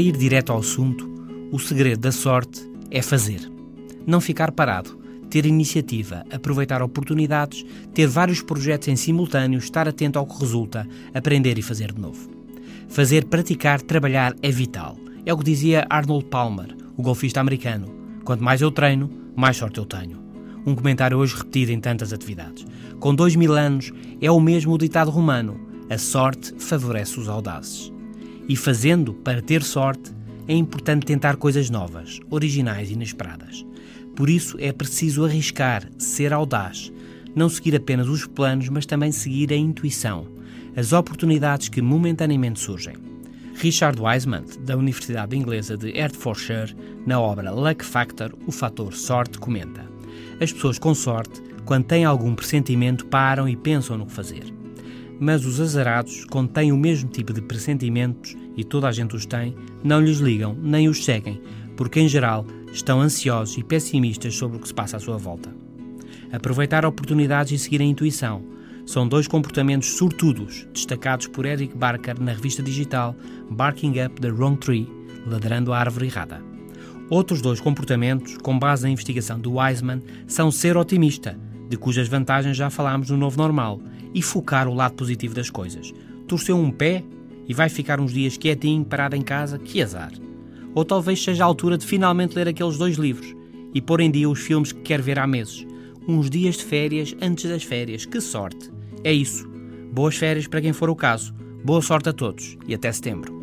direto ao assunto, o segredo da sorte é fazer. Não ficar parado, ter iniciativa, aproveitar oportunidades, ter vários projetos em simultâneo, estar atento ao que resulta, aprender e fazer de novo. Fazer, praticar, trabalhar é vital. É o que dizia Arnold Palmer, o golfista americano. Quanto mais eu treino, mais sorte eu tenho. Um comentário hoje repetido em tantas atividades. Com dois mil anos, é o mesmo ditado romano: a sorte favorece os audazes. E fazendo para ter sorte, é importante tentar coisas novas, originais e inesperadas. Por isso é preciso arriscar, ser audaz, não seguir apenas os planos, mas também seguir a intuição, as oportunidades que momentaneamente surgem. Richard Wiseman, da Universidade Inglesa de Hertfordshire, na obra Luck Factor, o fator sorte, comenta: As pessoas com sorte, quando têm algum pressentimento, param e pensam no que fazer. Mas os azarados, quando têm o mesmo tipo de pressentimentos, e toda a gente os tem, não lhes ligam nem os seguem, porque em geral estão ansiosos e pessimistas sobre o que se passa à sua volta. Aproveitar oportunidades e seguir a intuição são dois comportamentos sortudos destacados por Eric Barker na revista digital Barking Up the Wrong Tree Ladrando a Árvore Errada. Outros dois comportamentos, com base na investigação do Wiseman, são ser otimista, de cujas vantagens já falámos no Novo Normal, e focar o lado positivo das coisas. Torceu um pé e vai ficar uns dias quietinho, parado em casa, que azar. Ou talvez seja a altura de finalmente ler aqueles dois livros e pôr em dia os filmes que quer ver há meses. Uns dias de férias antes das férias. Que sorte! É isso. Boas férias para quem for o caso. Boa sorte a todos e até setembro.